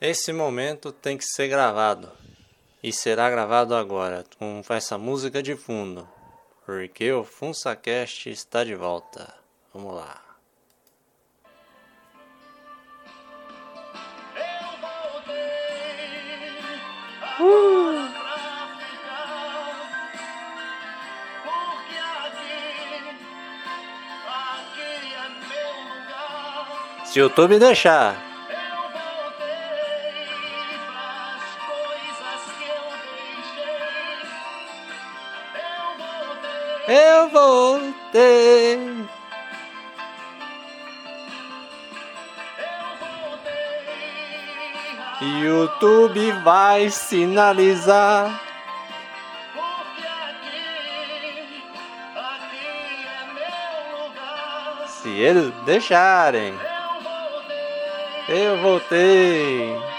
Esse momento tem que ser gravado. E será gravado agora, com essa música de fundo. Porque o FunsaCast está de volta. Vamos lá. Uh! Se o YouTube deixar. Eu voltei. YouTube vai sinalizar. Se eles deixarem, eu voltei. Eu voltei,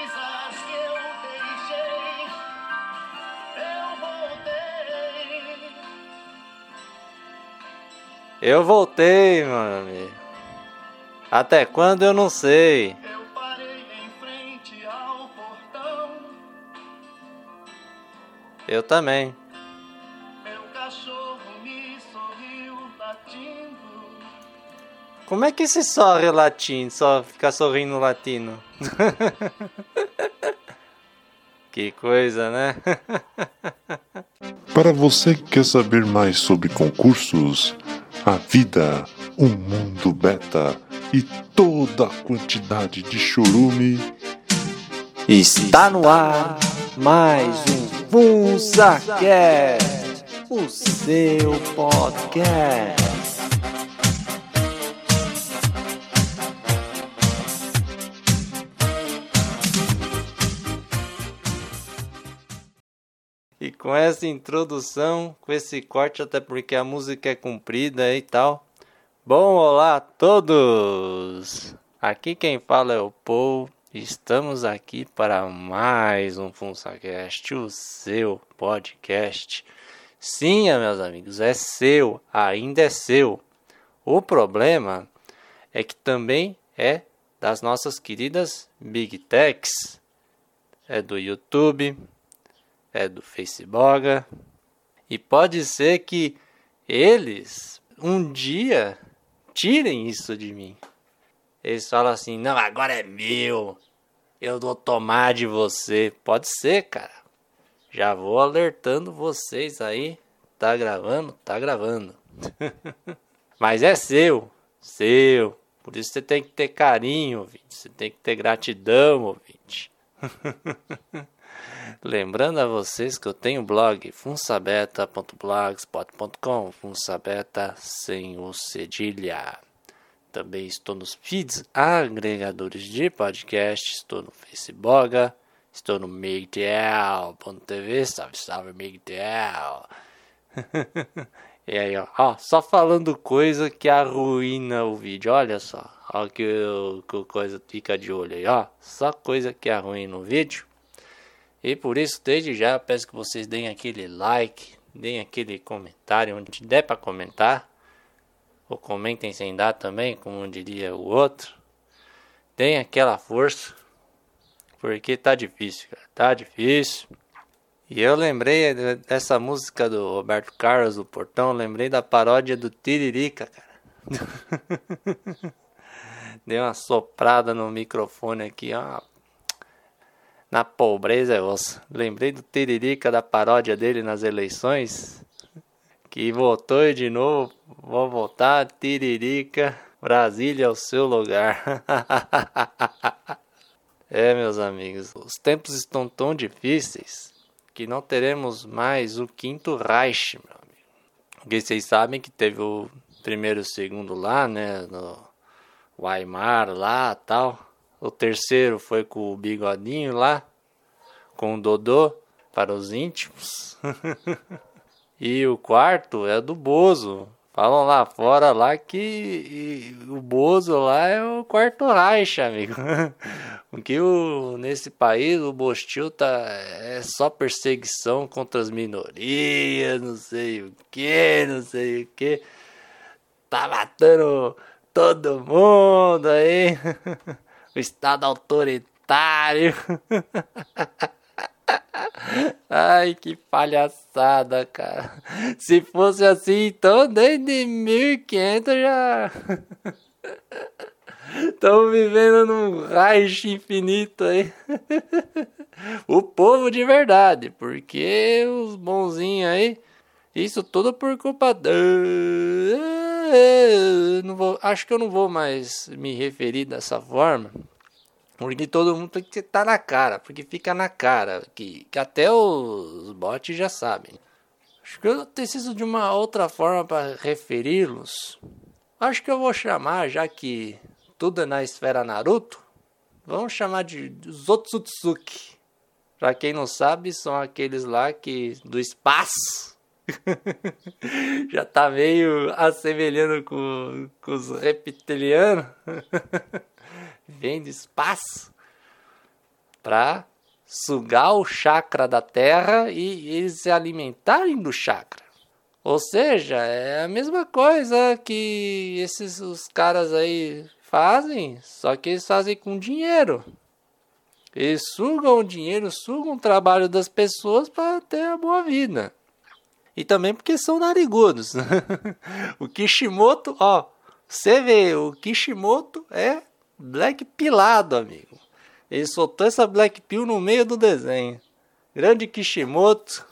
meu amigo. Até quando eu não sei. Eu parei em frente ao portão. Eu também. Meu cachorro me sorriu latindo. Como é que se sorre latino? Só ficar sorrindo latino. que coisa, né? Para você que quer saber mais sobre concursos, a vida, o mundo beta e toda a quantidade de chorume, Está no ar mais um FunsaCast, o seu podcast. Com essa introdução, com esse corte, até porque a música é comprida e tal. Bom, olá a todos! Aqui quem fala é o Paul. Estamos aqui para mais um FunsaCast, o seu podcast. Sim, meus amigos, é seu, ainda é seu. O problema é que também é das nossas queridas Big Techs. É do YouTube, é do Facebook. E pode ser que eles um dia tirem isso de mim. Eles falam assim: não, agora é meu. Eu vou tomar de você. Pode ser, cara. Já vou alertando vocês aí. Tá gravando? Tá gravando. Mas é seu. Seu. Por isso você tem que ter carinho, ouvinte. Você tem que ter gratidão, ouvinte. Lembrando a vocês que eu tenho blog funsabeta.blogspot.com Funsabeta sem o cedilha. Também estou nos feeds agregadores de podcast, estou no Facebook, estou no MigTel.tv, salve, salve MigTel. e aí, ó, ó, só falando coisa que arruína o vídeo, olha só, ó que, que coisa fica de olho aí, ó, só coisa que arruína o vídeo. E por isso, desde já, peço que vocês deem aquele like, deem aquele comentário onde der para comentar. Ou comentem sem dar também, como diria o outro. Deem aquela força. Porque tá difícil, cara. Tá difícil. E eu lembrei dessa música do Roberto Carlos, do Portão. Lembrei da paródia do Tiririca, cara. Dei uma soprada no microfone aqui, ó na pobreza é osso. Lembrei do Tiririca da paródia dele nas eleições. Que votou e de novo, vou votar, Tiririca, Brasília é o seu lugar. é, meus amigos, os tempos estão tão difíceis que não teremos mais o quinto Reich, meu amigo. Porque vocês sabem que teve o primeiro e o segundo lá, né, no Weimar lá tal. O terceiro foi com o bigodinho lá, com o Dodô, para os íntimos. e o quarto é do Bozo. Falam lá fora lá que o Bozo lá é o quarto Reich, amigo. Porque o, nesse país o Bostil tá é só perseguição contra as minorias, não sei o que, não sei o que. Tá matando todo mundo aí. o Estado autoritário. Ai, que palhaçada, cara. Se fosse assim, então desde 1500 já. Estamos vivendo num raio infinito aí. o povo de verdade, porque os bonzinhos aí, isso tudo por culpa. Não vou, acho que eu não vou mais me referir dessa forma. Porque todo mundo tem que estar na cara, porque fica na cara, que, que até os bots já sabem. Acho que eu preciso de uma outra forma para referi-los. Acho que eu vou chamar, já que tudo é na esfera Naruto, vamos chamar de Zotsutsuki. Pra quem não sabe, são aqueles lá que do espaço já tá meio assemelhando com, com os reptilianos. Vem do espaço pra sugar o chakra da terra e eles se alimentarem do chakra. Ou seja, é a mesma coisa que esses os caras aí Fazem, só que eles fazem com dinheiro. Eles sugam o dinheiro, sugam o trabalho das pessoas para ter a boa vida. E também porque são narigudos. o Kishimoto, ó, você vê, o Kishimoto é black pilado, amigo. Ele soltou essa black pill no meio do desenho. Grande Kishimoto,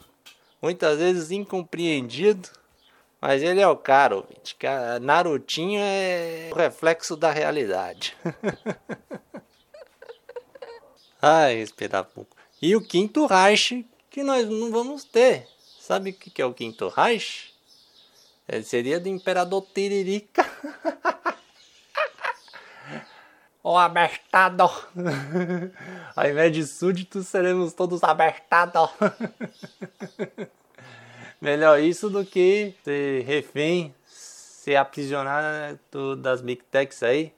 muitas vezes incompreendido. Mas ele é o cara, ouvinte. Narutinho é o reflexo da realidade. Ai, esperar pouco. E o quinto Reich, que nós não vamos ter. Sabe o que é o quinto Reich? Ele seria do Imperador Tiririca. O abertado. Ao invés de súditos, seremos todos abertados. Melhor isso do que ser refém, ser aprisionado das Big Techs aí,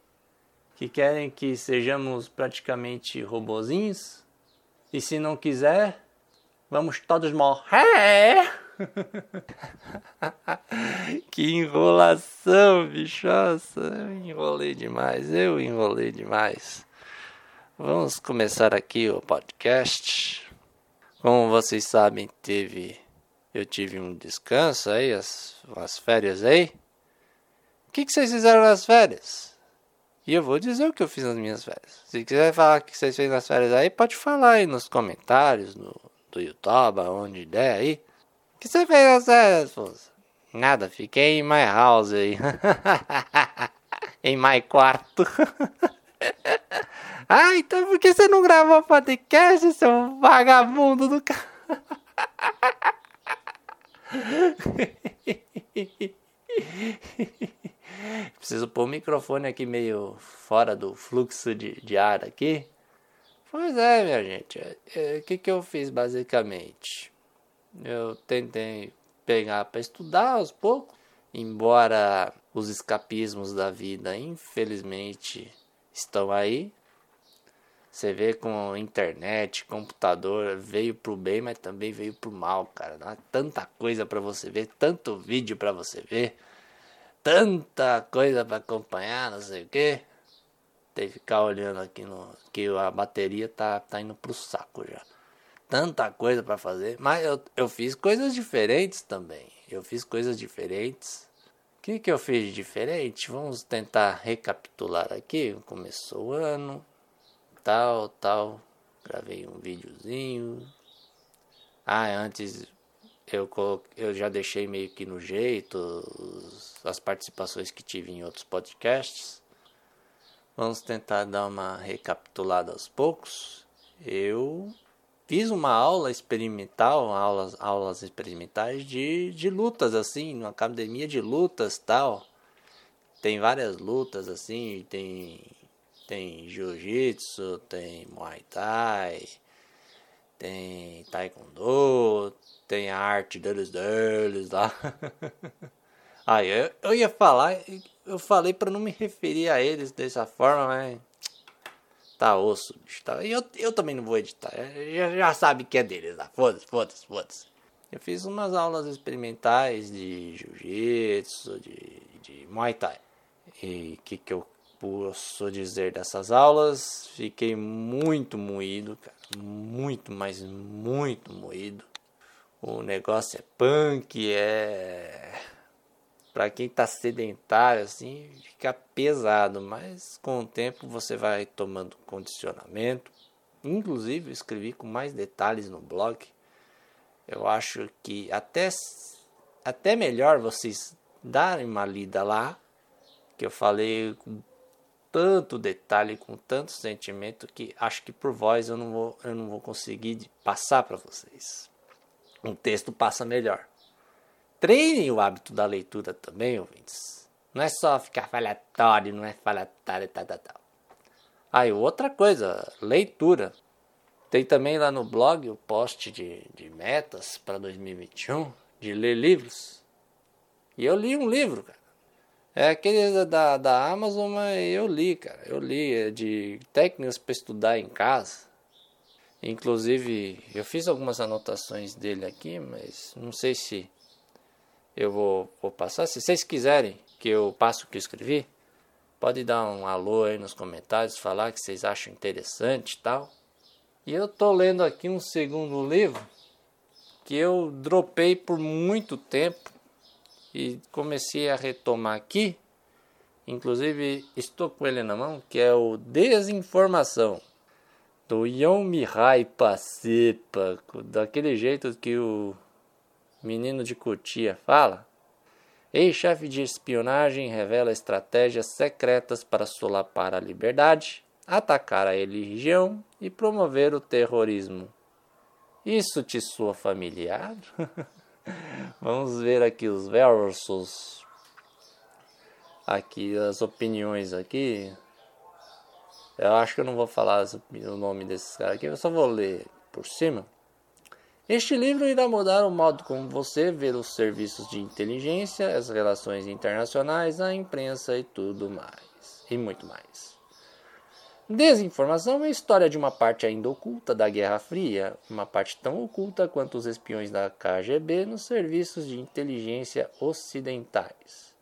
que querem que sejamos praticamente robozinhos. E se não quiser, vamos todos morrer. que enrolação, bichosa. Eu enrolei demais, eu enrolei demais. Vamos começar aqui o podcast. Como vocês sabem, teve eu tive um descanso aí, as, as férias aí. O que, que vocês fizeram nas férias? E eu vou dizer o que eu fiz nas minhas férias. Se quiser falar o que vocês fizeram nas férias aí, pode falar aí nos comentários, no, YouTube, onde der aí. O que você fez Força? Nada, fiquei em my house aí. em my quarto. ah, então por que você não gravou podcast, seu vagabundo do cara? Preciso pôr o microfone aqui meio fora do fluxo de, de ar aqui. Pois é, minha gente. O é, é, que, que eu fiz basicamente? Eu tentei pegar para estudar aos poucos, embora os escapismos da vida, infelizmente, estão aí. Você vê com internet, computador, veio pro bem, mas também veio pro mal, cara. Tanta coisa para você ver, tanto vídeo para você ver, tanta coisa para acompanhar, não sei o que. Tem que ficar olhando aqui no que a bateria tá tá indo pro saco já. Tanta coisa para fazer, mas eu, eu fiz coisas diferentes também. Eu fiz coisas diferentes. O que, que eu fiz de diferente? Vamos tentar recapitular aqui. Começou o ano, tal, tal. Gravei um videozinho. Ah, antes eu, eu já deixei meio que no jeito as participações que tive em outros podcasts. Vamos tentar dar uma recapitulada aos poucos. Eu fiz uma aula experimental, aulas, aulas experimentais de, de lutas, assim, numa academia de lutas tal. Tem várias lutas, assim, tem tem jiu-jitsu, tem muay thai, tem taekwondo, tem a arte deles deles lá. Aí eu, eu ia falar, eu falei para não me referir a eles dessa forma, mas tá osso, bicho. Tá. Eu, eu também não vou editar, já, já sabe que é deles lá. Foda-se, foda-se, foda-se. Eu fiz umas aulas experimentais de jiu-jitsu, de, de muay thai. E o que, que eu posso dizer dessas aulas. Fiquei muito moído, cara. Muito, mas muito moído. O negócio é punk, é. Pra quem tá sedentário, assim, fica pesado, mas com o tempo você vai tomando condicionamento. Inclusive, eu escrevi com mais detalhes no blog. Eu acho que até, até melhor vocês darem uma lida lá, que eu falei com tanto detalhe, com tanto sentimento que acho que por voz eu não vou, eu não vou conseguir passar para vocês. Um texto passa melhor. Treinem o hábito da leitura também, ouvintes. Não é só ficar falatório, não é falatório, tal, tal, tal. E outra coisa, leitura. Tem também lá no blog o post de, de metas para 2021, de ler livros. E eu li um livro, cara. É aquele da, da Amazon, mas eu li, cara. Eu li é de técnicas para estudar em casa. Inclusive, eu fiz algumas anotações dele aqui, mas não sei se eu vou, vou passar. Se vocês quiserem que eu passe o que eu escrevi, pode dar um alô aí nos comentários, falar que vocês acham interessante e tal. E eu tô lendo aqui um segundo livro que eu dropei por muito tempo e comecei a retomar aqui. Inclusive, estou com ele na mão, que é o Desinformação, do Yon Mihai Pasepa, daquele jeito que o menino de Cotia fala. Ex-chefe de espionagem revela estratégias secretas para solapar a liberdade, atacar a religião e promover o terrorismo. Isso te soa familiar? Vamos ver aqui os versos. Aqui as opiniões aqui. Eu acho que eu não vou falar o nome desses caras aqui, eu só vou ler por cima. Este livro irá mudar o modo como você vê os serviços de inteligência, as relações internacionais, a imprensa e tudo mais. E muito mais. Desinformação é a história de uma parte ainda oculta da Guerra Fria, uma parte tão oculta quanto os espiões da KGB nos serviços de inteligência ocidentais.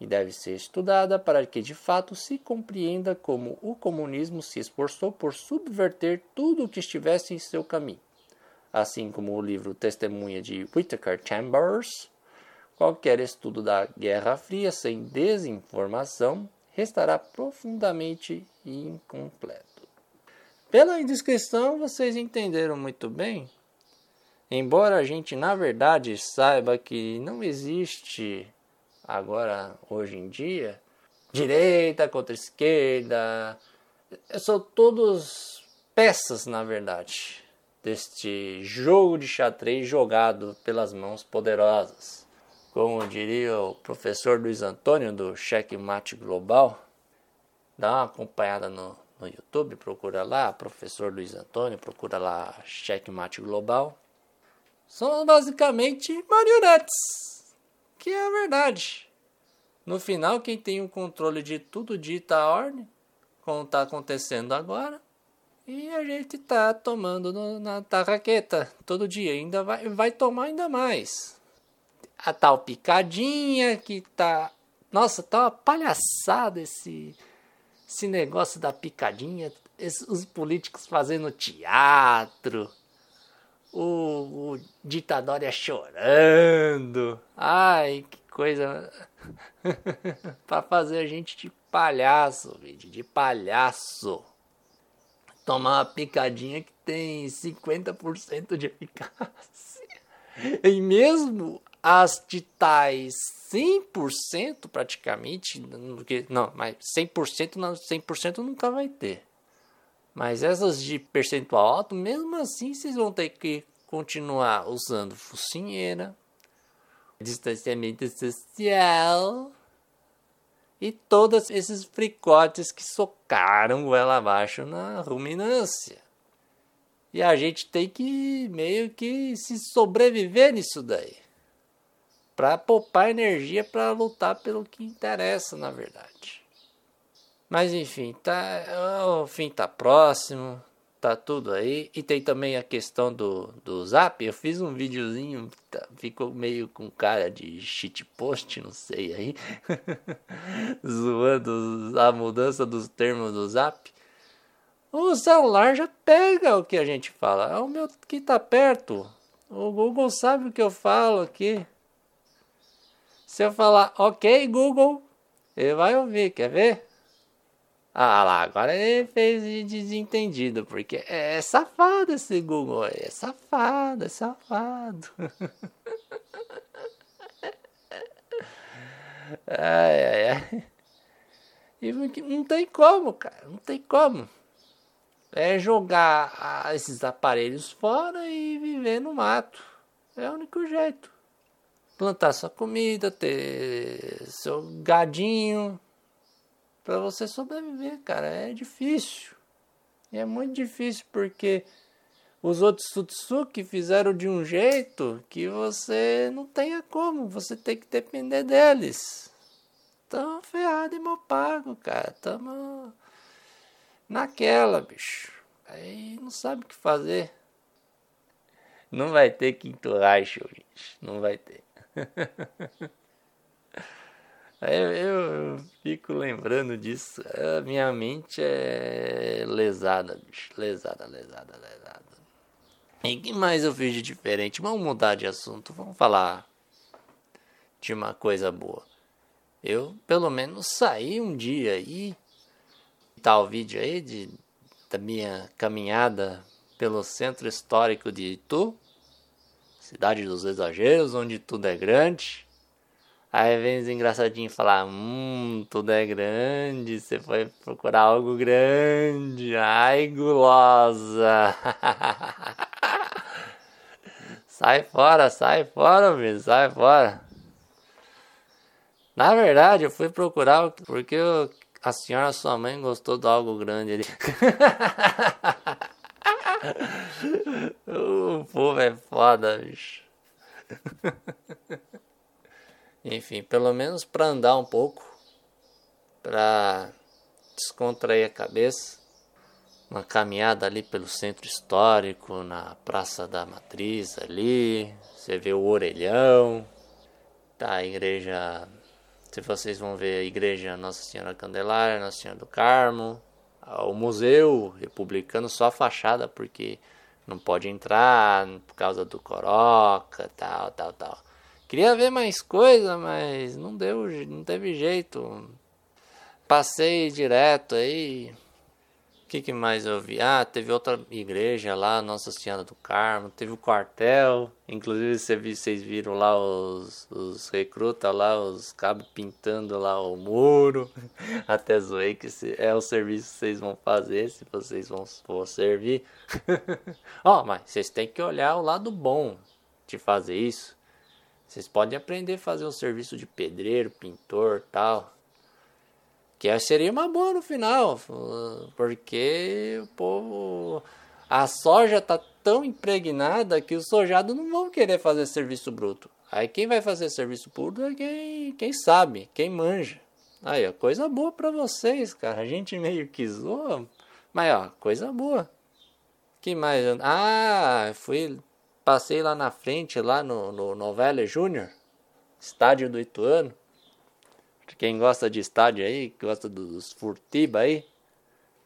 E deve ser estudada para que de fato se compreenda como o comunismo se esforçou por subverter tudo o que estivesse em seu caminho. Assim como o livro Testemunha de Whittaker Chambers, qualquer estudo da Guerra Fria sem desinformação restará profundamente incompleto. Pela descrição, vocês entenderam muito bem. Embora a gente, na verdade, saiba que não existe agora, hoje em dia, direita contra esquerda, são todos peças, na verdade, deste jogo de xadrez jogado pelas mãos poderosas. Como diria o professor Luiz Antônio do Checkmate Global, dá uma acompanhada no, no YouTube, procura lá, professor Luiz Antônio, procura lá Checkmate Global. São basicamente marionetes, que é a verdade. No final, quem tem o controle de tudo dita a ordem, como está acontecendo agora, e a gente tá tomando no, na tarraqueta todo dia, ainda vai, vai tomar ainda mais a tal picadinha que tá. Nossa, tá uma palhaçada esse, esse negócio da picadinha. Esse, os políticos fazendo teatro. O, o ditadória chorando. Ai, que coisa. para fazer a gente de palhaço, vídeo, de palhaço. Tomar uma picadinha que tem 50% de eficácia. E mesmo as de tais 100% praticamente, não, mas 100% não, 100% nunca vai ter. Mas essas de percentual alto, mesmo assim, vocês vão ter que continuar usando focinheira, distanciamento social e todos esses fricotes que socaram ela abaixo na ruminância. E a gente tem que meio que se sobreviver nisso daí para poupar energia para lutar pelo que interessa, na verdade. Mas enfim, tá, o fim tá próximo. Tá tudo aí. E tem também a questão do, do zap. Eu fiz um videozinho, tá, ficou meio com cara de shitpost, não sei aí. Zoando a mudança dos termos do zap. O celular já pega o que a gente fala. É o meu que tá perto. O Google sabe o que eu falo aqui. Se eu falar, ok, Google, ele vai ouvir, quer ver? Ah lá, agora ele fez de desentendido, porque é safado esse Google é safado, é safado. ai, ai, ai. E não tem como, cara, não tem como. É jogar esses aparelhos fora e viver no mato. É o único jeito. Plantar sua comida, ter seu gadinho, para você sobreviver, cara. É difícil. E é muito difícil porque os outros Sutsuki fizeram de um jeito que você não tenha como, você tem que depender deles. Tamo ferrado e mal pago, cara. Tamo naquela, bicho. Aí não sabe o que fazer. Não vai ter quinto gente. Não vai ter. Eu, fico lembrando disso. A minha mente é lesada, bicho. Lesada, lesada, lesada. E que mais eu fiz de diferente? Vamos mudar de assunto. Vamos falar de uma coisa boa. Eu, pelo menos, saí um dia aí. Tá o vídeo aí de, da minha caminhada pelo centro histórico de Itu. Cidade dos exageros, onde tudo é grande Aí vem os engraçadinhos falar, hum, tudo é grande, você foi procurar algo grande, ai gulosa. sai fora, sai fora, filho, sai fora. Na verdade, eu fui procurar porque a senhora, sua mãe, gostou de algo grande ali. o povo é foda, bicho. Enfim, pelo menos para andar um pouco, para descontrair a cabeça. Uma caminhada ali pelo centro histórico, na Praça da Matriz ali. Você vê o Orelhão. Tá, a igreja. Se vocês vão ver a igreja Nossa Senhora Candelária, Nossa Senhora do Carmo. O museu republicano, só a fachada, porque não pode entrar por causa do Coroca, tal, tal, tal. Queria ver mais coisa, mas não deu, não teve jeito. Passei direto aí. O que, que mais eu vi? Ah, teve outra igreja lá, Nossa Senhora do Carmo, teve o quartel. Inclusive vocês viram lá os, os recrutas lá, os cabos pintando lá o muro. Até zoei que é o serviço que vocês vão fazer, se vocês vão, servir. Ó, oh, mas vocês têm que olhar o lado bom de fazer isso. Vocês podem aprender a fazer um serviço de pedreiro, pintor, tal. Que seria uma boa no final, porque o povo a soja tá tão impregnada que os sojados não vão querer fazer serviço bruto. Aí quem vai fazer serviço bruto é quem, quem sabe, quem manja. Aí, ó, coisa boa para vocês, cara. A gente meio que zoa, mas ó, coisa boa. Que mais? Ah, fui Passei lá na frente, lá no, no Novela Júnior, estádio do Ituano. Quem gosta de estádio aí, gosta dos Furtiba aí,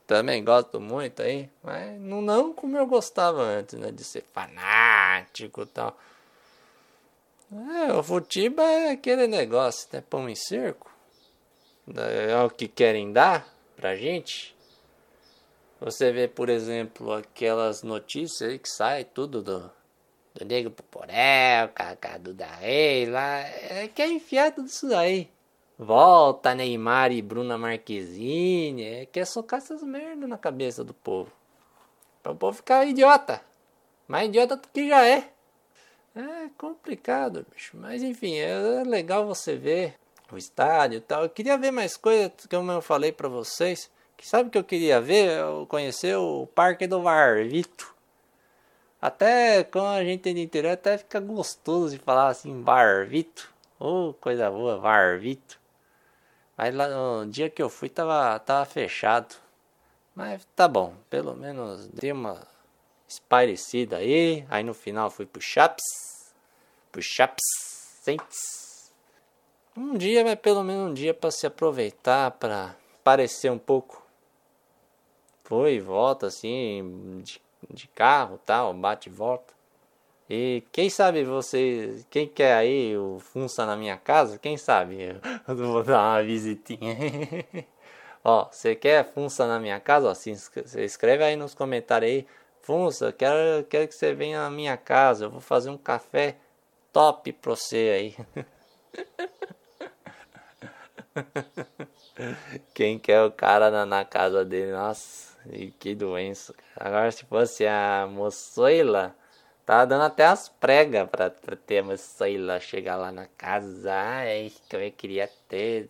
também gosto muito aí, mas não, não como eu gostava antes, né, de ser fanático e tal. É, o Furtiba é aquele negócio, né, pão em cerco, é o que querem dar pra gente. Você vê, por exemplo, aquelas notícias aí que sai tudo do do Nego Poporel, Cacadu da Rei, lá, é, quer enfiar tudo isso daí. Volta Neymar e Bruna Marquezine, é, quer socar essas merdas na cabeça do povo. Pra o povo ficar idiota. Mais idiota do que já é. É complicado, bicho. Mas enfim, é legal você ver o estádio e tal. Eu queria ver mais coisas, como eu falei para vocês. Que sabe o que eu queria ver? Eu conhecer o Parque do Varvito. Até quando a gente tem de interior, até fica gostoso de falar assim, Varvito. Oh, coisa boa, Varvito. Mas lá no dia que eu fui tava, tava fechado. Mas tá bom, pelo menos dei uma espairecida aí. Aí no final fui pro Chaps. Pro Chaps Saints. Um dia, mas pelo menos um dia para se aproveitar, para parecer um pouco. Foi e volta assim, de, de carro tal, bate e volta. E quem sabe você, quem quer aí o Funça na minha casa, quem sabe eu vou dar uma visitinha. ó, você quer Funça na minha casa? Ó, se escreve aí nos comentários aí. Funça, quero, quero que você venha na minha casa. Eu vou fazer um café top pra você aí. Quem quer o cara na, na casa dele? Nossa, que doença. Agora se fosse a moçoila Tava dando até as pregas pra, pra ter a moçoila chegar lá na casa. Ai, que eu queria ter.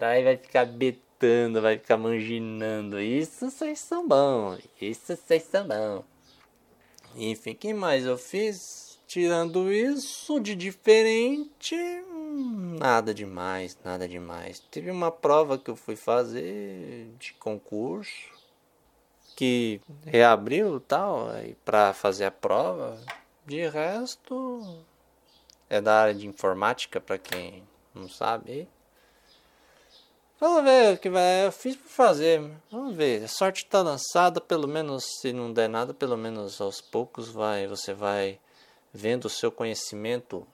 Aí vai ficar betando, vai ficar manginando. Isso vocês são bons. Isso vocês são bons. Enfim, que mais eu fiz? Tirando isso de diferente, nada demais, nada demais. Teve uma prova que eu fui fazer de concurso que reabriu tal para fazer a prova. De resto é da área de informática para quem não sabe. Vamos ver o que vai. Eu fiz para fazer. Vamos ver. A sorte está lançada. Pelo menos se não der nada, pelo menos aos poucos vai. Você vai vendo o seu conhecimento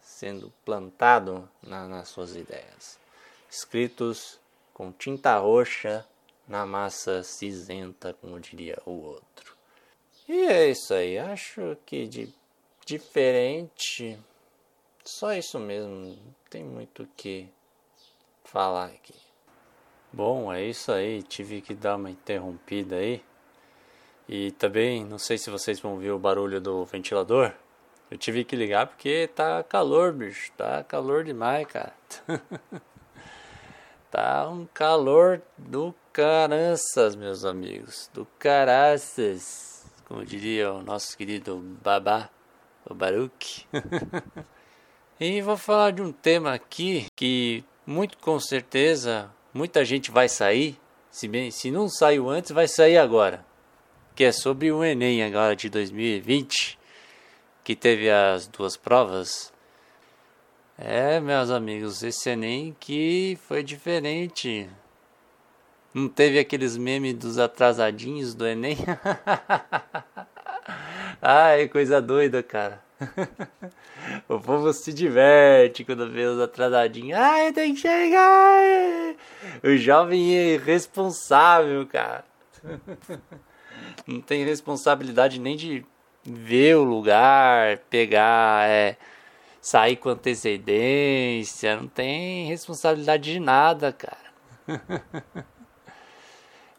sendo plantado na, nas suas ideias. Escritos com tinta roxa na massa cinzenta, como diria o outro. E é isso aí, acho que de diferente, só isso mesmo, não tem muito o que falar aqui. Bom, é isso aí, tive que dar uma interrompida aí. E também, não sei se vocês vão ouvir o barulho do ventilador. Eu tive que ligar porque tá calor, bicho. Tá calor demais, cara. tá um calor do caranças, meus amigos, do caraças, como diria o nosso querido Babá, o Baruch. e vou falar de um tema aqui que muito com certeza muita gente vai sair, se bem se não saiu antes, vai sair agora, que é sobre o Enem agora de 2020, que teve as duas provas. É, meus amigos, esse Enem que foi diferente. Não teve aqueles memes dos atrasadinhos do Enem? Ai, coisa doida, cara. o povo se diverte quando vê os atrasadinhos. Ai, tem que chegar! O jovem é irresponsável, cara. Não tem responsabilidade nem de ver o lugar, pegar, é, sair com antecedência. Não tem responsabilidade de nada, cara.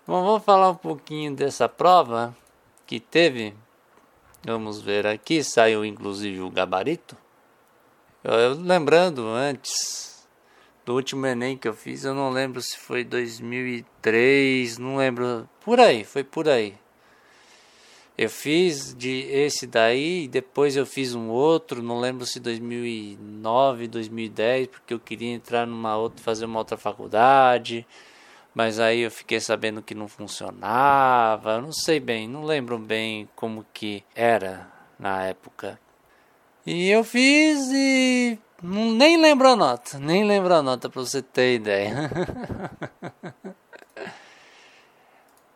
Bom, vamos falar um pouquinho dessa prova que teve. Vamos ver aqui, saiu inclusive o gabarito. Eu, lembrando antes do último Enem que eu fiz, eu não lembro se foi 2003, não lembro, por aí, foi por aí. Eu fiz de esse daí, depois eu fiz um outro, não lembro se 2009, 2010, porque eu queria entrar numa outra, fazer uma outra faculdade. Mas aí eu fiquei sabendo que não funcionava, não sei bem, não lembro bem como que era na época. E eu fiz e nem lembro a nota, nem lembro a nota para você ter ideia.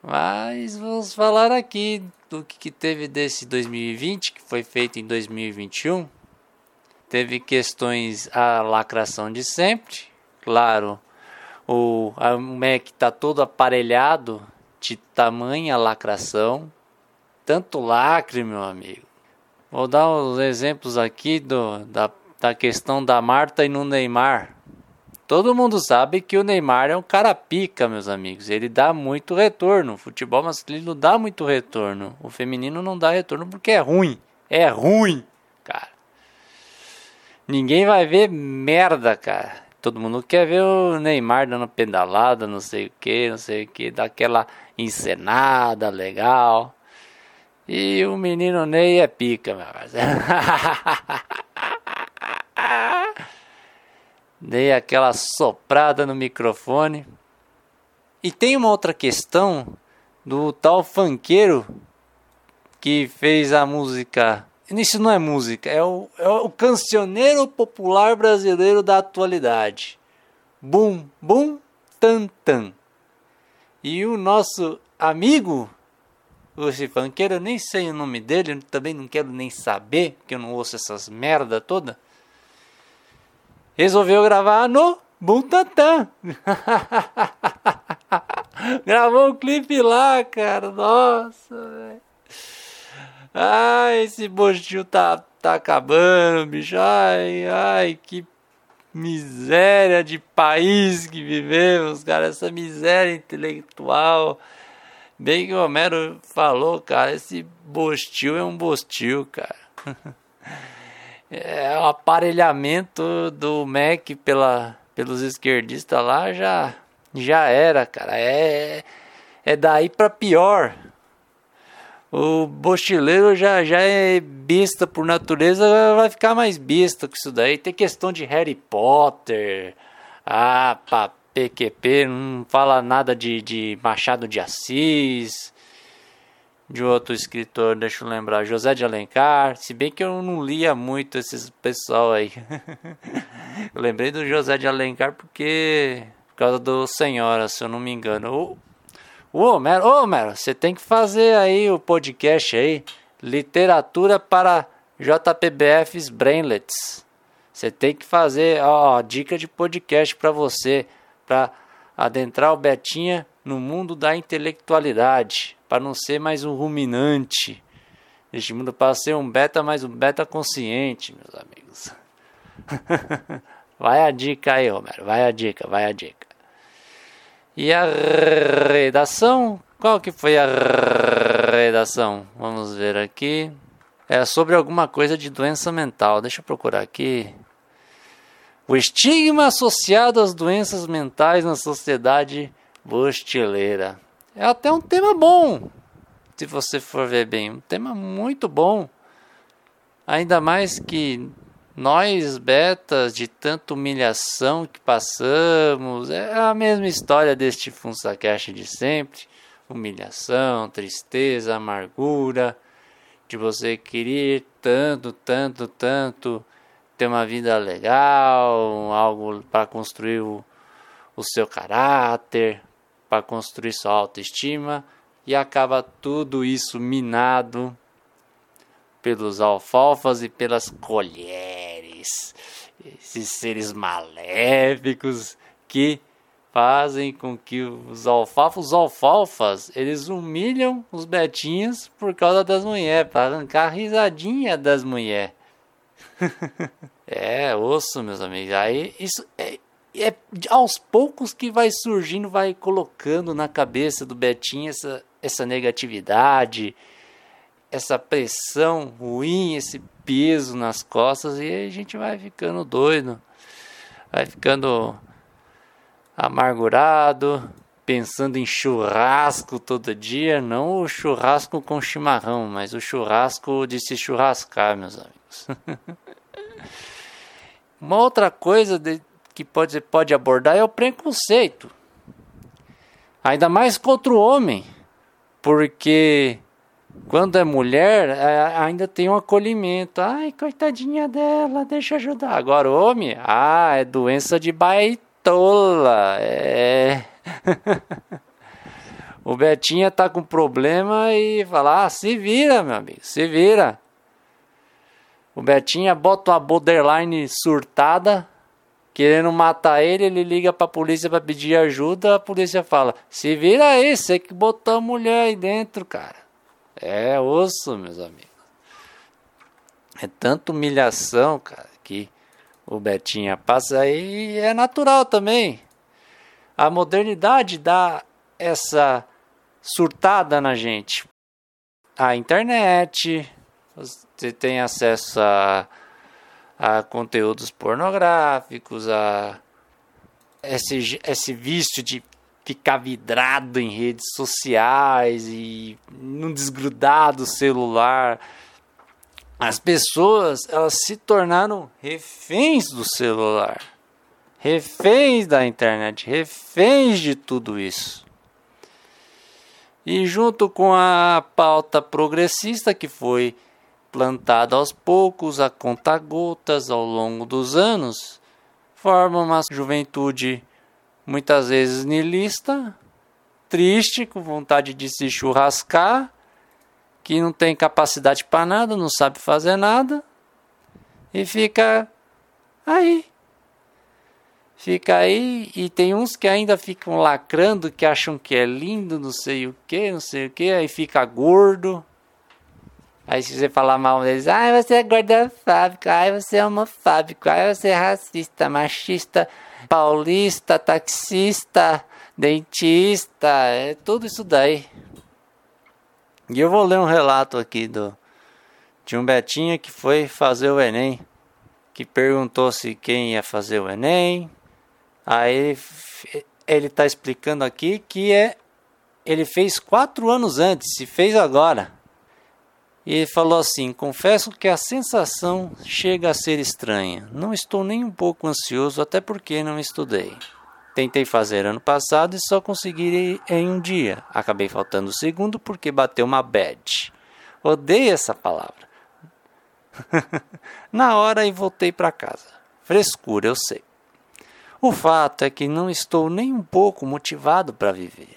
Mas vamos falar aqui do que teve desse 2020, que foi feito em 2021. Teve questões a lacração de sempre, claro, o, o Mac está todo aparelhado de tamanha lacração. Tanto lacre, meu amigo. Vou dar uns exemplos aqui do, da, da questão da Marta e no Neymar. Todo mundo sabe que o Neymar é um cara pica, meus amigos. Ele dá muito retorno. O futebol masculino dá muito retorno. O feminino não dá retorno porque é ruim. É ruim, cara. Ninguém vai ver merda, cara. Todo mundo quer ver o Neymar dando pedalada, não sei o que, não sei o que, daquela encenada legal. E o menino Ney é pica, meu parceiro. Dei aquela soprada no microfone. E tem uma outra questão do tal funkeiro que fez a música. Isso não é música, é o, é o cancioneiro popular brasileiro da atualidade. Bum, bum, tan, tan. E o nosso amigo, esse funkeiro, eu nem sei o nome dele, também não quero nem saber, porque eu não ouço essas merda toda. Resolveu gravar no Buntatã. Gravou um clipe lá, cara. Nossa, velho. Ai, esse bostinho tá, tá acabando, bicho. Ai, ai, que miséria de país que vivemos, cara. Essa miséria intelectual. Bem que o Homero falou, cara. Esse bostil é um bostil, cara. É, o aparelhamento do Mac pela, pelos esquerdistas lá já, já era, cara. É, é daí para pior. O bochileiro já, já é besta por natureza, vai ficar mais besta com isso daí. Tem questão de Harry Potter. Ah, pá, PQP, não fala nada de, de Machado de Assis. De outro escritor, deixa eu lembrar, José de Alencar. Se bem que eu não lia muito esses pessoal aí. eu lembrei do José de Alencar porque. Por causa do Senhora, se eu não me engano. Ô, Homero, ô, Homero, você tem que fazer aí o podcast aí, Literatura para JPBFs Brainlets. Você tem que fazer, ó, dica de podcast para você, para adentrar o Betinha no mundo da intelectualidade, para não ser mais um ruminante. Este mundo para ser um beta, mais um beta consciente, meus amigos. vai a dica aí, Homero, vai a dica, vai a dica. E a redação? Qual que foi a redação? Vamos ver aqui. É sobre alguma coisa de doença mental. Deixa eu procurar aqui. O estigma associado às doenças mentais na sociedade bostileira. É até um tema bom, se você for ver bem. Um tema muito bom. Ainda mais que nós, betas, de tanta humilhação que passamos, é a mesma história deste FunsaCast de sempre. Humilhação, tristeza, amargura, de você querer tanto, tanto, tanto ter uma vida legal, algo para construir o, o seu caráter, para construir sua autoestima, e acaba tudo isso minado pelos alfalfas e pelas colheres, esses seres maléficos que fazem com que os alfalfas, os alfalfas, eles humilham os betinhos por causa das mulheres, para arrancar a risadinha das mulheres. é, osso, meus amigos. Aí isso é, é aos poucos que vai surgindo, vai colocando na cabeça do Betinho essa, essa negatividade, essa pressão ruim, esse peso nas costas e a gente vai ficando doido, vai ficando amargurado, pensando em churrasco todo dia, não o churrasco com chimarrão, mas o churrasco de se churrascar, meus amigos. Uma outra coisa de, que pode, pode abordar é o preconceito, ainda mais contra o homem, porque quando é mulher, é, ainda tem um acolhimento. Ai, coitadinha dela, deixa ajudar. Agora, homem, ah, é doença de baitola. É. o Betinha tá com problema e fala: ah, se vira, meu amigo, se vira. O Betinha bota uma borderline surtada, querendo matar ele, ele liga pra polícia pra pedir ajuda, a polícia fala: se vira aí, você que botou a mulher aí dentro, cara. É osso, meus amigos. É tanta humilhação, cara, que o Betinha passa aí e é natural também. A modernidade dá essa surtada na gente. A internet, você tem acesso a, a conteúdos pornográficos, a esse, esse vício de ficar vidrado em redes sociais e não desgrudar do celular. As pessoas, elas se tornaram reféns do celular, reféns da internet, reféns de tudo isso. E junto com a pauta progressista que foi plantada aos poucos, a conta-gotas ao longo dos anos, forma uma juventude muitas vezes nilista, triste, com vontade de se churrascar, que não tem capacidade para nada, não sabe fazer nada e fica aí. Fica aí e tem uns que ainda ficam lacrando, que acham que é lindo, não sei o que, não sei o que, aí fica gordo. Aí se você falar mal deles, ai você é gordofóbico, ai você é homofóbico, ai você é racista, machista, paulista, taxista, dentista, é tudo isso daí. E eu vou ler um relato aqui do de um Betinha que foi fazer o Enem, que perguntou se quem ia fazer o Enem. Aí ele está explicando aqui que é ele fez quatro anos antes, se fez agora. E ele falou assim: Confesso que a sensação chega a ser estranha. Não estou nem um pouco ansioso, até porque não estudei. Tentei fazer ano passado e só consegui em um dia. Acabei faltando o segundo porque bateu uma bad. Odeio essa palavra. Na hora e voltei para casa. Frescura, eu sei. O fato é que não estou nem um pouco motivado para viver.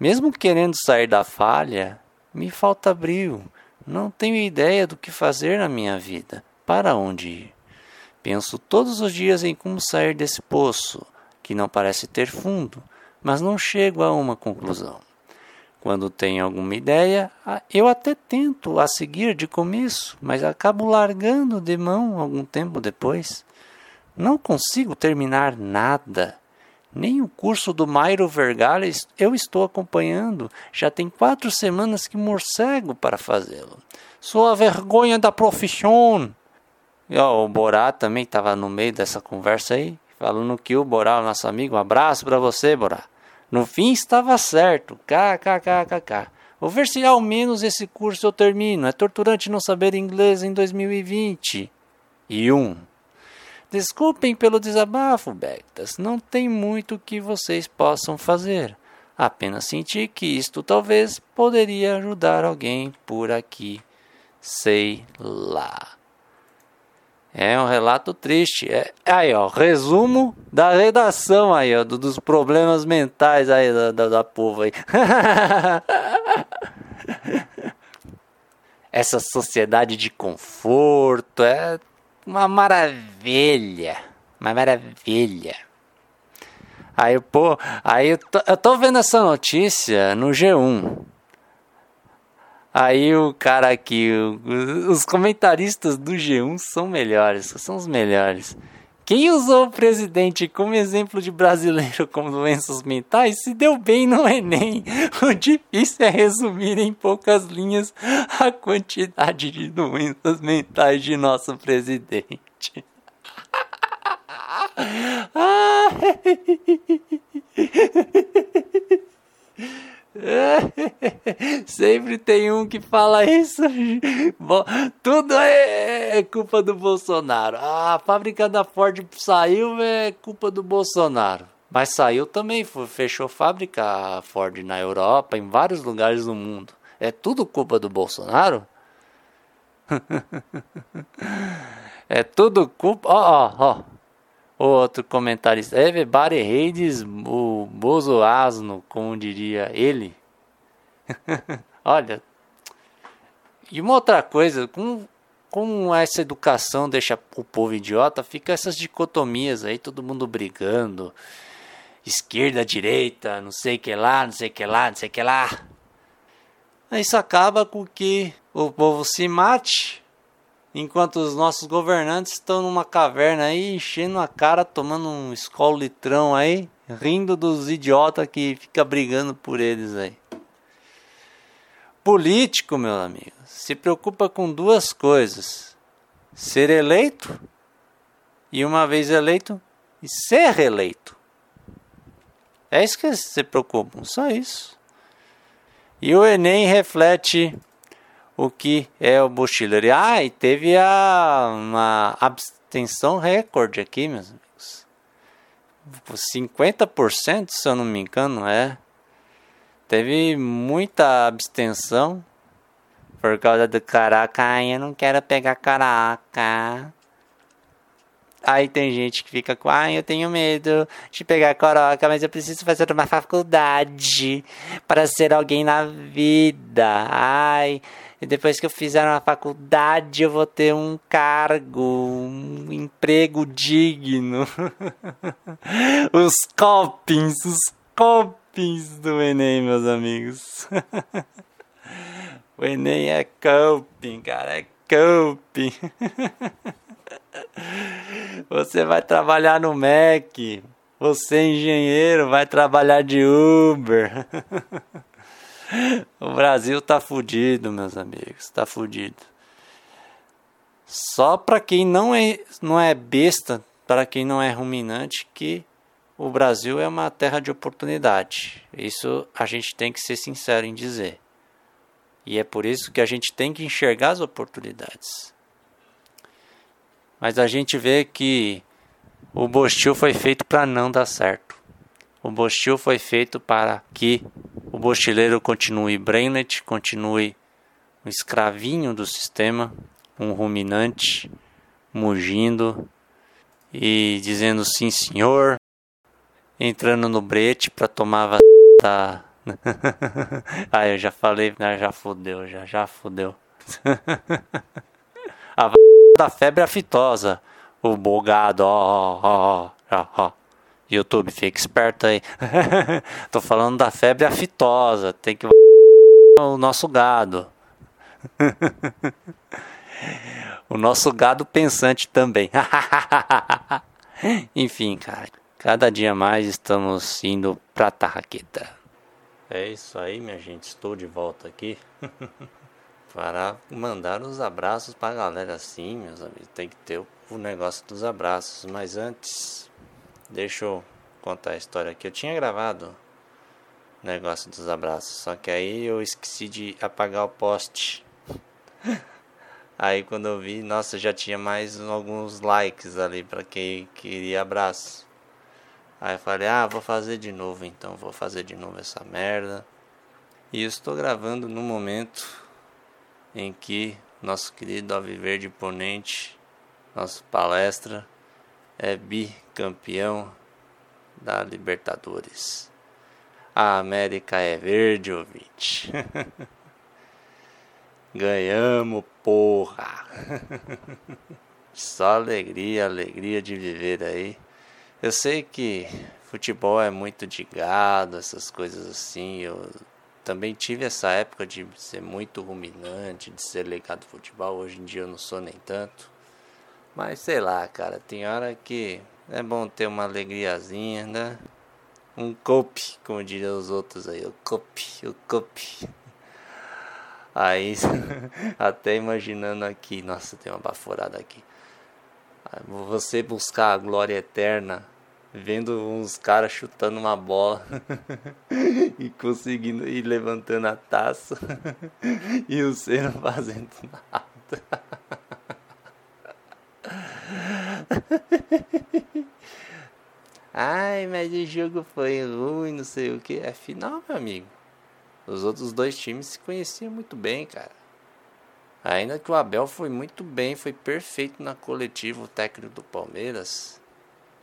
Mesmo querendo sair da falha, me falta brilho. Não tenho ideia do que fazer na minha vida. Para onde ir? Penso todos os dias em como sair desse poço que não parece ter fundo, mas não chego a uma conclusão. Quando tenho alguma ideia, eu até tento a seguir de começo, mas acabo largando de mão algum tempo depois. Não consigo terminar nada. Nem o curso do Mairo Vergales eu estou acompanhando. Já tem quatro semanas que morcego para fazê-lo. Sou a vergonha da profissão. o Borá também estava no meio dessa conversa aí falando que o Borá, nosso amigo, um abraço para você, Borá. No fim estava certo, kkkk. Vou ver se ao menos esse curso eu termino. É torturante não saber inglês em 2020. E um. Desculpem pelo desabafo, Bectas. Não tem muito que vocês possam fazer. Apenas senti que isto talvez poderia ajudar alguém por aqui. Sei lá. É um relato triste. É, aí, ó, resumo da redação aí, ó, dos problemas mentais aí da, da, da povo aí. Essa sociedade de conforto é uma maravilha. Uma maravilha. Aí, pô, aí eu tô, eu tô vendo essa notícia no G1. Aí o cara aqui, os comentaristas do G1 são melhores, são os melhores. Quem usou o presidente como exemplo de brasileiro com doenças mentais se deu bem no Enem. O difícil é resumir em poucas linhas a quantidade de doenças mentais de nosso presidente. Sempre tem um que fala isso. Tudo é, é culpa do Bolsonaro. a fábrica da Ford saiu, é culpa do Bolsonaro. Mas saiu também, fechou fábrica Ford na Europa, em vários lugares do mundo. É tudo culpa do Bolsonaro? é tudo culpa. Ó, ó, ó. Outro comentarista, everybody hates o Bozo Asno, como diria ele. Olha, e uma outra coisa, como, como essa educação deixa o povo idiota, fica essas dicotomias aí, todo mundo brigando, esquerda, direita, não sei que lá, não sei que lá, não sei que lá. Isso acaba com que o povo se mate enquanto os nossos governantes estão numa caverna aí, enchendo a cara, tomando um escolo litrão aí, rindo dos idiotas que fica brigando por eles aí. Político, meu amigo, se preocupa com duas coisas: ser eleito e uma vez eleito e ser reeleito. É isso que eles se preocupam, só isso. E o Enem reflete o que é o Bushiller. Ah, e teve a, uma abstenção recorde aqui, meus amigos. 50%, se eu não me engano, é. Teve muita abstenção por causa do caraca. Ai, eu não quero pegar caraca. Aí tem gente que fica com, ai, eu tenho medo de pegar coroca, mas eu preciso fazer uma faculdade para ser alguém na vida. Ai, e depois que eu fizer uma faculdade, eu vou ter um cargo, um emprego digno. os copings, os copings do Enem, meus amigos. o Enem é coping, cara, é coping. Você vai trabalhar no Mac. Você é engenheiro, vai trabalhar de Uber. o Brasil tá fudido, meus amigos, tá fudido. Só para quem não é, não é besta, para quem não é ruminante, que o Brasil é uma terra de oportunidade. Isso a gente tem que ser sincero em dizer. E é por isso que a gente tem que enxergar as oportunidades. Mas a gente vê que o Bostil foi feito para não dar certo. O Bostil foi feito para que o bostileiro continue brainlet, continue um escravinho do sistema, um ruminante, mugindo e dizendo sim senhor, entrando no brete para tomar a da... ah, eu já falei, já fudeu, já, já fudeu. a da febre aftosa, o bogado, ó, ó, ó, ó. YouTube, fica esperto aí. Tô falando da febre aftosa. Tem que o nosso gado. o nosso gado pensante também. Enfim, cara. Cada dia mais estamos indo pra Tarraqueta. É isso aí, minha gente. Estou de volta aqui. para mandar os abraços pra galera assim, meus amigos. Tem que ter o negócio dos abraços. Mas antes, Deixa eu contar a história aqui. Eu tinha gravado o negócio dos abraços, só que aí eu esqueci de apagar o post. Aí quando eu vi, nossa, já tinha mais alguns likes ali para quem queria abraço. Aí eu falei, ah, vou fazer de novo então, vou fazer de novo essa merda. E eu estou gravando no momento em que nosso querido Alviverde Ponente, nossa palestra, é bicampeão da Libertadores. A América é verde, ouvinte. Ganhamos, porra! Só alegria, alegria de viver aí. Eu sei que futebol é muito de gado, essas coisas assim. Eu também tive essa época de ser muito ruminante, de ser ligado ao futebol. Hoje em dia eu não sou nem tanto. Mas sei lá, cara, tem hora que é bom ter uma alegriazinha, né? Um cope, como diriam os outros aí, o cope, o cope. Aí, até imaginando aqui, nossa, tem uma baforada aqui. Você buscar a glória eterna, vendo uns caras chutando uma bola e conseguindo ir levantando a taça e o ser não fazendo nada. Ai, mas o jogo foi ruim, não sei o que. É final, meu amigo. Os outros dois times se conheciam muito bem, cara. Ainda que o Abel foi muito bem, foi perfeito na coletiva, o técnico do Palmeiras.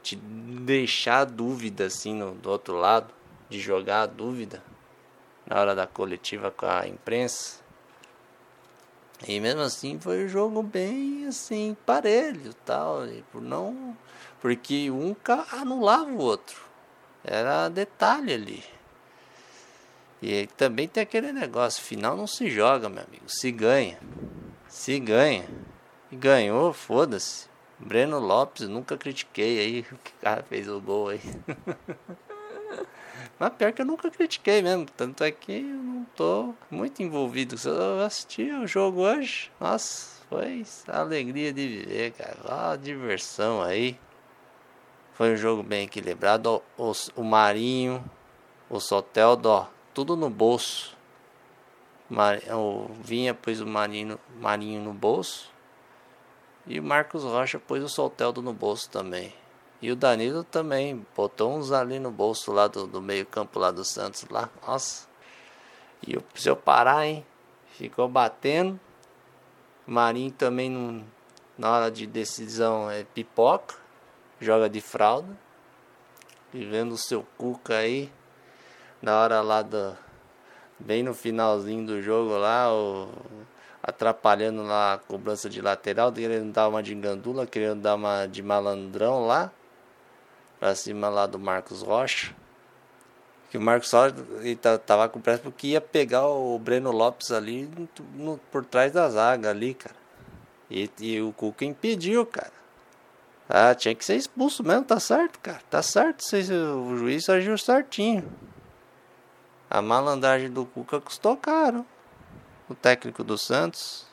De deixar a dúvida assim no, do outro lado, de jogar a dúvida na hora da coletiva com a imprensa. E mesmo assim foi um jogo bem assim, parelho tal. E por não. Porque um anulava o outro. Era detalhe ali. E também tem aquele negócio, final não se joga, meu amigo. Se ganha. Se ganha. E ganhou, foda-se. Breno Lopes, nunca critiquei aí. Que cara fez o gol aí. Mas pior que eu nunca critiquei mesmo. Tanto é que eu não tô muito envolvido. Eu assisti o jogo hoje. Nossa, foi alegria de viver, cara. Ó, diversão aí. Foi um jogo bem equilibrado. O, o Marinho, o Soteldo, ó, tudo no bolso. O Vinha pôs o Marinho, Marinho no bolso. E o Marcos Rocha pôs o Soteldo no bolso também. E o Danilo também botou uns ali no bolso lá do, do meio campo lá do Santos lá. Nossa. E o seu Pará, hein? Ficou batendo. Marinho também não, na hora de decisão é pipoca. Joga de fralda. E vendo o seu Cuca aí. Na hora lá do. Bem no finalzinho do jogo lá, o, atrapalhando lá a cobrança de lateral, querendo dar uma de gandula, querendo dar uma de malandrão lá. Pra cima lá do Marcos Rocha. Que o Marcos Rocha ele tava com pressa porque ia pegar o Breno Lopes ali no, por trás da zaga ali, cara. E, e o Cuca impediu, cara. Ah, tinha que ser expulso mesmo, tá certo, cara. Tá certo, o juiz agiu certinho. A malandragem do Cuca custou caro. O técnico do Santos.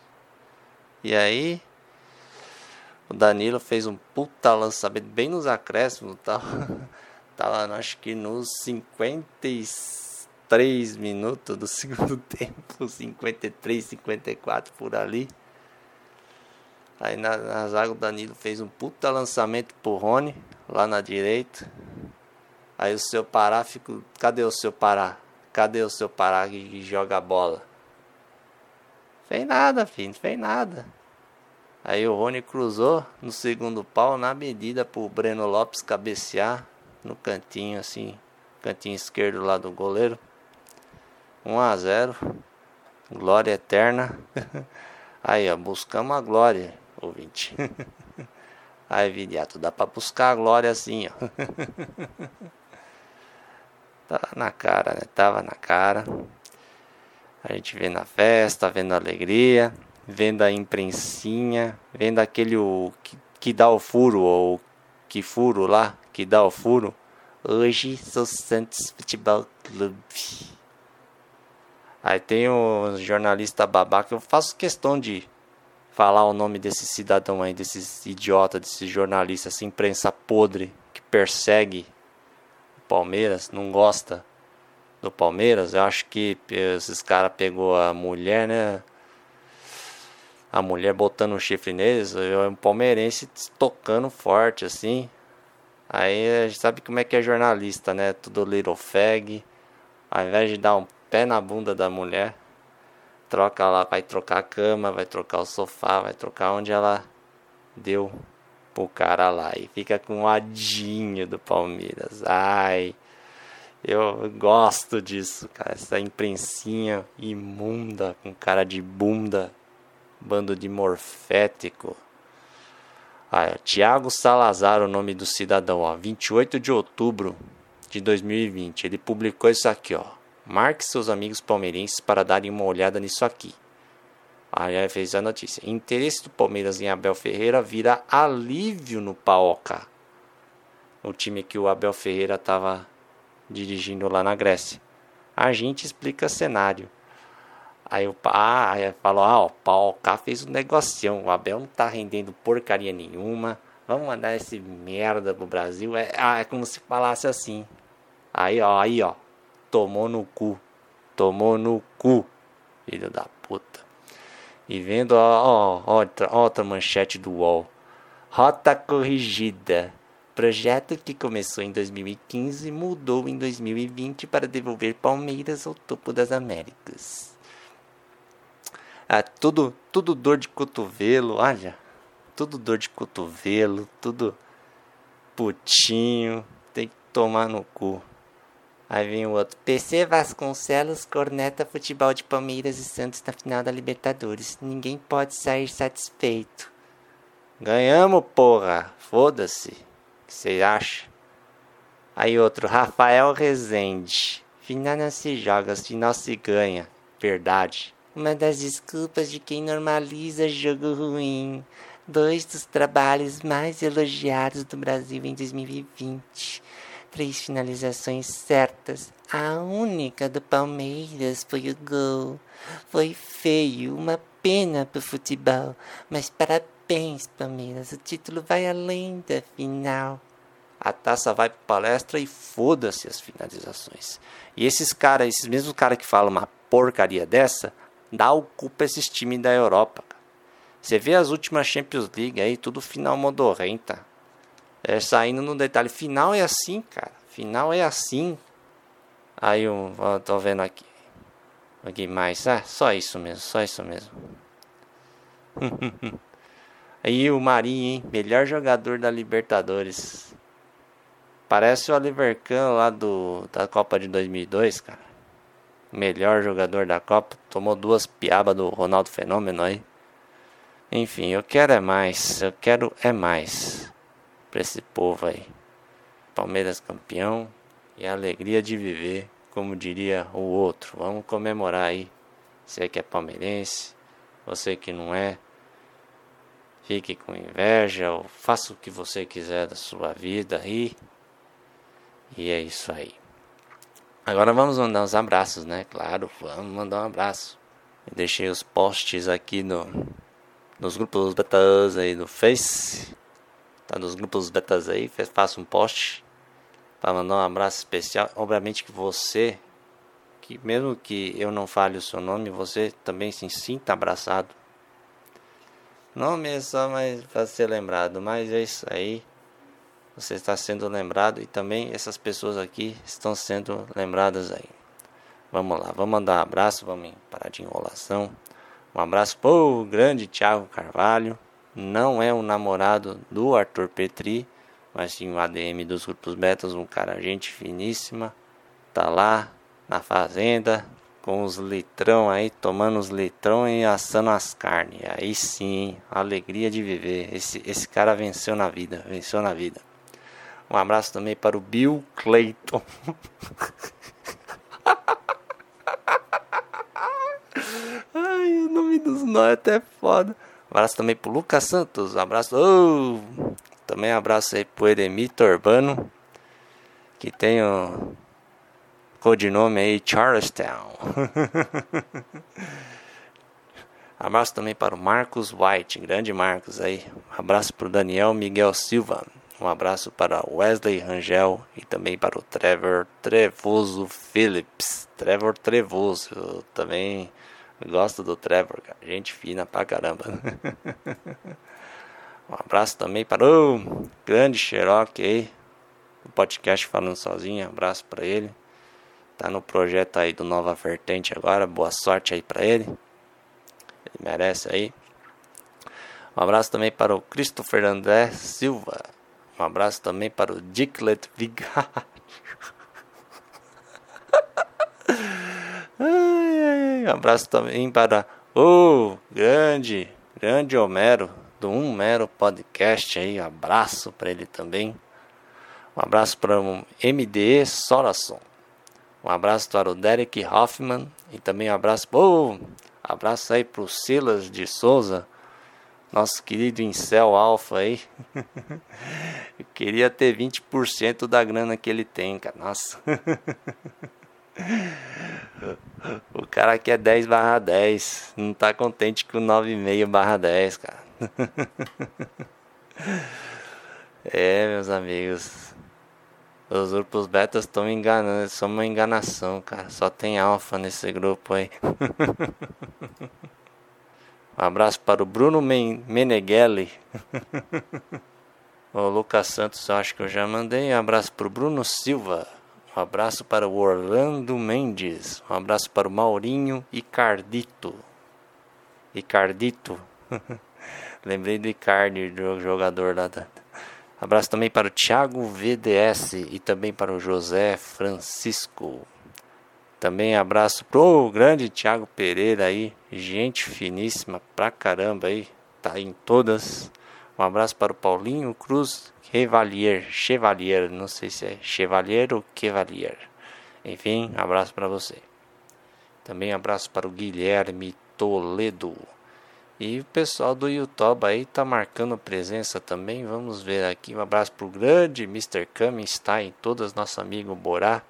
E aí, o Danilo fez um puta lançamento bem nos acréscimos, tá? Tava, acho que nos 53 minutos do segundo tempo, 53, 54 por ali. Aí na, na zaga o Danilo fez um puta lançamento pro Rony, lá na direita. Aí o seu Pará ficou. Cadê o seu Pará? Cadê o seu Pará que joga a bola? Fez nada, filho, fez nada. Aí o Rony cruzou no segundo pau na medida pro Breno Lopes cabecear no cantinho assim, cantinho esquerdo lá do goleiro. 1 a 0. Glória eterna. Aí, ó, buscamos a glória, ouvinte. Aí, Viriato, dá pra buscar a glória assim, ó. Tava na cara, né? Tava na cara. A gente vendo a festa, vendo a alegria, vendo a imprensinha, vendo aquele o, que, que dá o furo, ou que furo lá, que dá o furo. Hoje sou Santos Futebol Clube. Aí tem o jornalista babaca, eu faço questão de falar o nome desse cidadão aí, desses idiota, desse jornalista, essa imprensa podre que persegue Palmeiras, não gosta do Palmeiras. Eu acho que esses caras pegou a mulher, né? A mulher botando um chifre neles, um palmeirense tocando forte assim. Aí a gente sabe como é que é jornalista, né? Tudo little fag. Ao invés de dar um pé na bunda da mulher, troca lá, vai trocar a cama, vai trocar o sofá, vai trocar onde ela deu pro cara lá e fica com o adinho do Palmeiras. Ai, eu gosto disso, cara. Essa imprensinha imunda com cara de bunda, bando de morfético. Ah, Tiago Salazar, o nome do cidadão, ó, 28 de outubro de 2020. Ele publicou isso aqui, ó. Marque seus amigos palmeirenses para darem uma olhada nisso aqui. Aí fez a notícia. Interesse do Palmeiras em Abel Ferreira vira alívio no Paoca. O time que o Abel Ferreira estava dirigindo lá na Grécia. A gente explica cenário. Aí o ah, falou: ah, o Paoca fez um negocião. O Abel não tá rendendo porcaria nenhuma. Vamos mandar esse merda pro Brasil. É, ah, é como se falasse assim. Aí, ó, aí, ó. Tomou no cu. Tomou no cu. Filho da puta. E vendo, ó, ó, outra, outra manchete do UOL. Rota corrigida. Projeto que começou em 2015 mudou em 2020 para devolver Palmeiras ao topo das Américas. Ah, tudo, tudo dor de cotovelo, olha. Tudo dor de cotovelo, tudo putinho. Tem que tomar no cu. Aí vem o outro. PC Vasconcelos corneta futebol de Palmeiras e Santos na final da Libertadores. Ninguém pode sair satisfeito. Ganhamos, porra. Foda-se. O que você acha? Aí outro. Rafael Rezende. Final não se joga, final se ganha. Verdade. Uma das desculpas de quem normaliza jogo ruim. Dois dos trabalhos mais elogiados do Brasil em 2020 três finalizações certas. A única do Palmeiras foi o gol. Foi feio, uma pena pro futebol. Mas parabéns, Palmeiras. O título vai além da final. A taça vai para palestra e foda-se as finalizações. E esses caras, esses mesmos caras que falam uma porcaria dessa, dá o culpa a esses times da Europa. Você vê as últimas Champions League aí, tudo final modorrenta. É, saindo no detalhe. Final é assim, cara. Final é assim. Aí eu tô vendo aqui. O que mais? Ah, só isso mesmo, só isso mesmo. Aí o Marinho, hein? Melhor jogador da Libertadores. Parece o Oliver Kahn lá do, da Copa de 2002, cara. Melhor jogador da Copa. Tomou duas piabas do Ronaldo Fenômeno aí. Enfim, eu quero é mais. Eu quero é mais. Pra esse povo aí. Palmeiras campeão. E a alegria de viver. Como diria o outro. Vamos comemorar aí. Você que é palmeirense. Você que não é fique com inveja ou faça o que você quiser da sua vida aí. E é isso aí. Agora vamos mandar uns abraços, né? Claro, vamos mandar um abraço. Eu deixei os posts aqui no, nos grupos betas aí do Face. Tá nos grupos betas aí, faça um post para mandar um abraço especial. Obviamente que você, que mesmo que eu não fale o seu nome, você também se sinta abraçado. Nome é só mais para ser lembrado, mas é isso aí. Você está sendo lembrado e também essas pessoas aqui estão sendo lembradas aí. Vamos lá, vamos mandar um abraço, vamos parar de enrolação. Um abraço pro grande Thiago Carvalho. Não é um namorado do Arthur Petri, mas sim um ADM dos grupos betas, um cara gente finíssima. Tá lá na fazenda com os litrão aí, tomando os litrão e assando as carnes. Aí sim, alegria de viver. Esse, esse cara venceu na vida, venceu na vida. Um abraço também para o Bill Clayton. Ai, o nome dos nós é até foda. Um abraço também pro Lucas Santos. Um abraço. Oh, também um abraço aí pro Eremito Urbano. Que tem o codinome aí Charlestown. abraço também para o Marcos White. Grande Marcos aí. Um abraço pro Daniel Miguel Silva. Um abraço para Wesley Rangel e também para o Trevor Trevoso Phillips. Trevor Trevoso, eu também gosto do Trevor, cara. gente fina pra caramba. um abraço também para o grande Cherokee aí, o podcast falando sozinho. Um abraço para ele. Tá no projeto aí do Nova Vertente agora. Boa sorte aí para ele. Ele merece aí. Um abraço também para o Christopher André Silva. Um abraço também para o Dicklet Vigário. Um abraço também para o grande, grande Homero, do Um Mero Podcast aí. Um abraço para ele também. Um abraço para o MDE Sorason. Um abraço para o Derek Hoffman. E também um abraço, oh, abraço aí para o Silas de Souza nosso querido Incel Alpha aí. Eu queria ter 20% da grana que ele tem, cara. Nossa. O cara quer 10 barra 10. Não tá contente com 9,5 barra 10, cara. É, meus amigos. Os grupos betas estão enganando. São uma enganação, cara. Só tem alfa nesse grupo aí. Um abraço para o Bruno Meneghelli. o Lucas Santos, acho que eu já mandei. Um abraço para o Bruno Silva. Um abraço para o Orlando Mendes. Um abraço para o Maurinho Icardito. Icardito. Lembrei do Icardi, do jogador lá. Da... Abraço também para o Thiago VDS e também para o José Francisco. Também abraço pro grande Thiago Pereira aí, gente finíssima pra caramba aí, tá em todas. Um abraço para o Paulinho Cruz Chevalier, Chevalier, não sei se é Chevalier ou Chevalier. Enfim, abraço para você. Também abraço para o Guilherme Toledo. E o pessoal do YouTube aí tá marcando presença também. Vamos ver aqui. Um abraço pro grande Mr. Cummings, está em todas, nosso amigo Borá.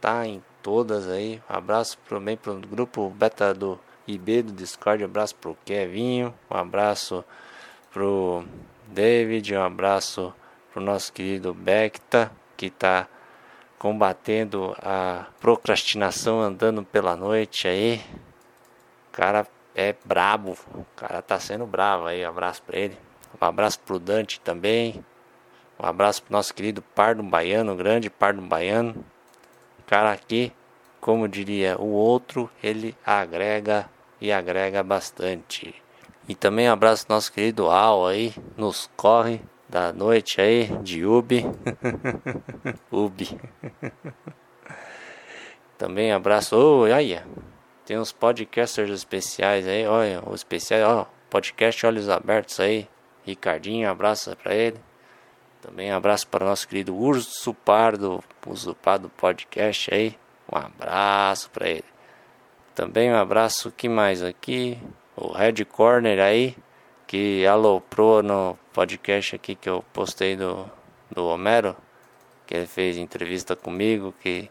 Tá em todas aí. Um abraço também para o grupo beta do IB do Discord. Um abraço pro Kevinho. Um abraço pro David. Um abraço pro nosso querido Becta, que está combatendo a procrastinação andando pela noite aí. O cara é brabo. O cara tá sendo bravo aí. Um abraço para ele. Um abraço pro Dante também. Um abraço pro nosso querido Pardo Baiano, grande Pardo Baiano cara aqui como diria o outro, ele agrega e agrega bastante. E também um abraço nosso querido Al aí, nos corre da noite aí, de Ubi. Ubi. também abraço, oh, olha, tem uns podcasters especiais aí, olha, o especial, ó, podcast Olhos Abertos aí. Ricardinho, abraço para ele. Também abraço para o nosso querido Urso Pardo, Urso Pardo Podcast aí. Um abraço para ele. Também um abraço, que mais aqui? O Red Corner aí, que aloprou no podcast aqui que eu postei do, do Homero, que ele fez entrevista comigo, que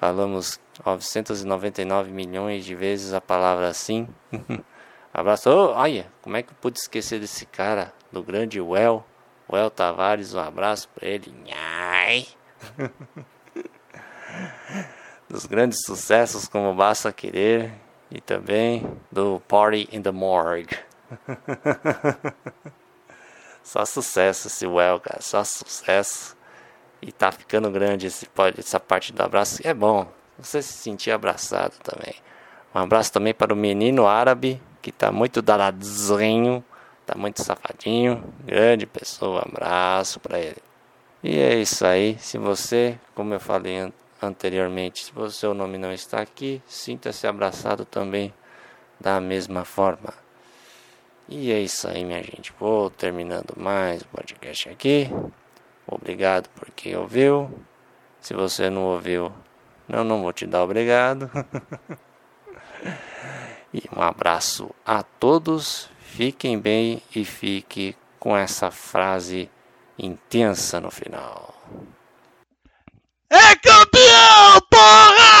falamos 999 milhões de vezes a palavra assim. abraço, oh, olha, como é que eu pude esquecer desse cara, do grande Well, Well Tavares, um abraço para ele. Nhai. dos grandes sucessos como Basta Querer e também do Party in the Morgue. só sucesso esse Well, cara, só sucesso. E tá ficando grande esse, essa parte do abraço. É bom você se sentir abraçado também. Um abraço também para o menino árabe, que tá muito danadinho, tá muito safadinho. Grande pessoa, abraço para ele. E é isso aí. Se você, como eu falei anteriormente, se o seu nome não está aqui, sinta-se abraçado também da mesma forma. E é isso aí, minha gente. Vou terminando mais o podcast aqui. Obrigado por quem ouviu. Se você não ouviu, eu não vou te dar obrigado. e um abraço a todos. Fiquem bem e fique com essa frase intensa no final. É campeão, porra!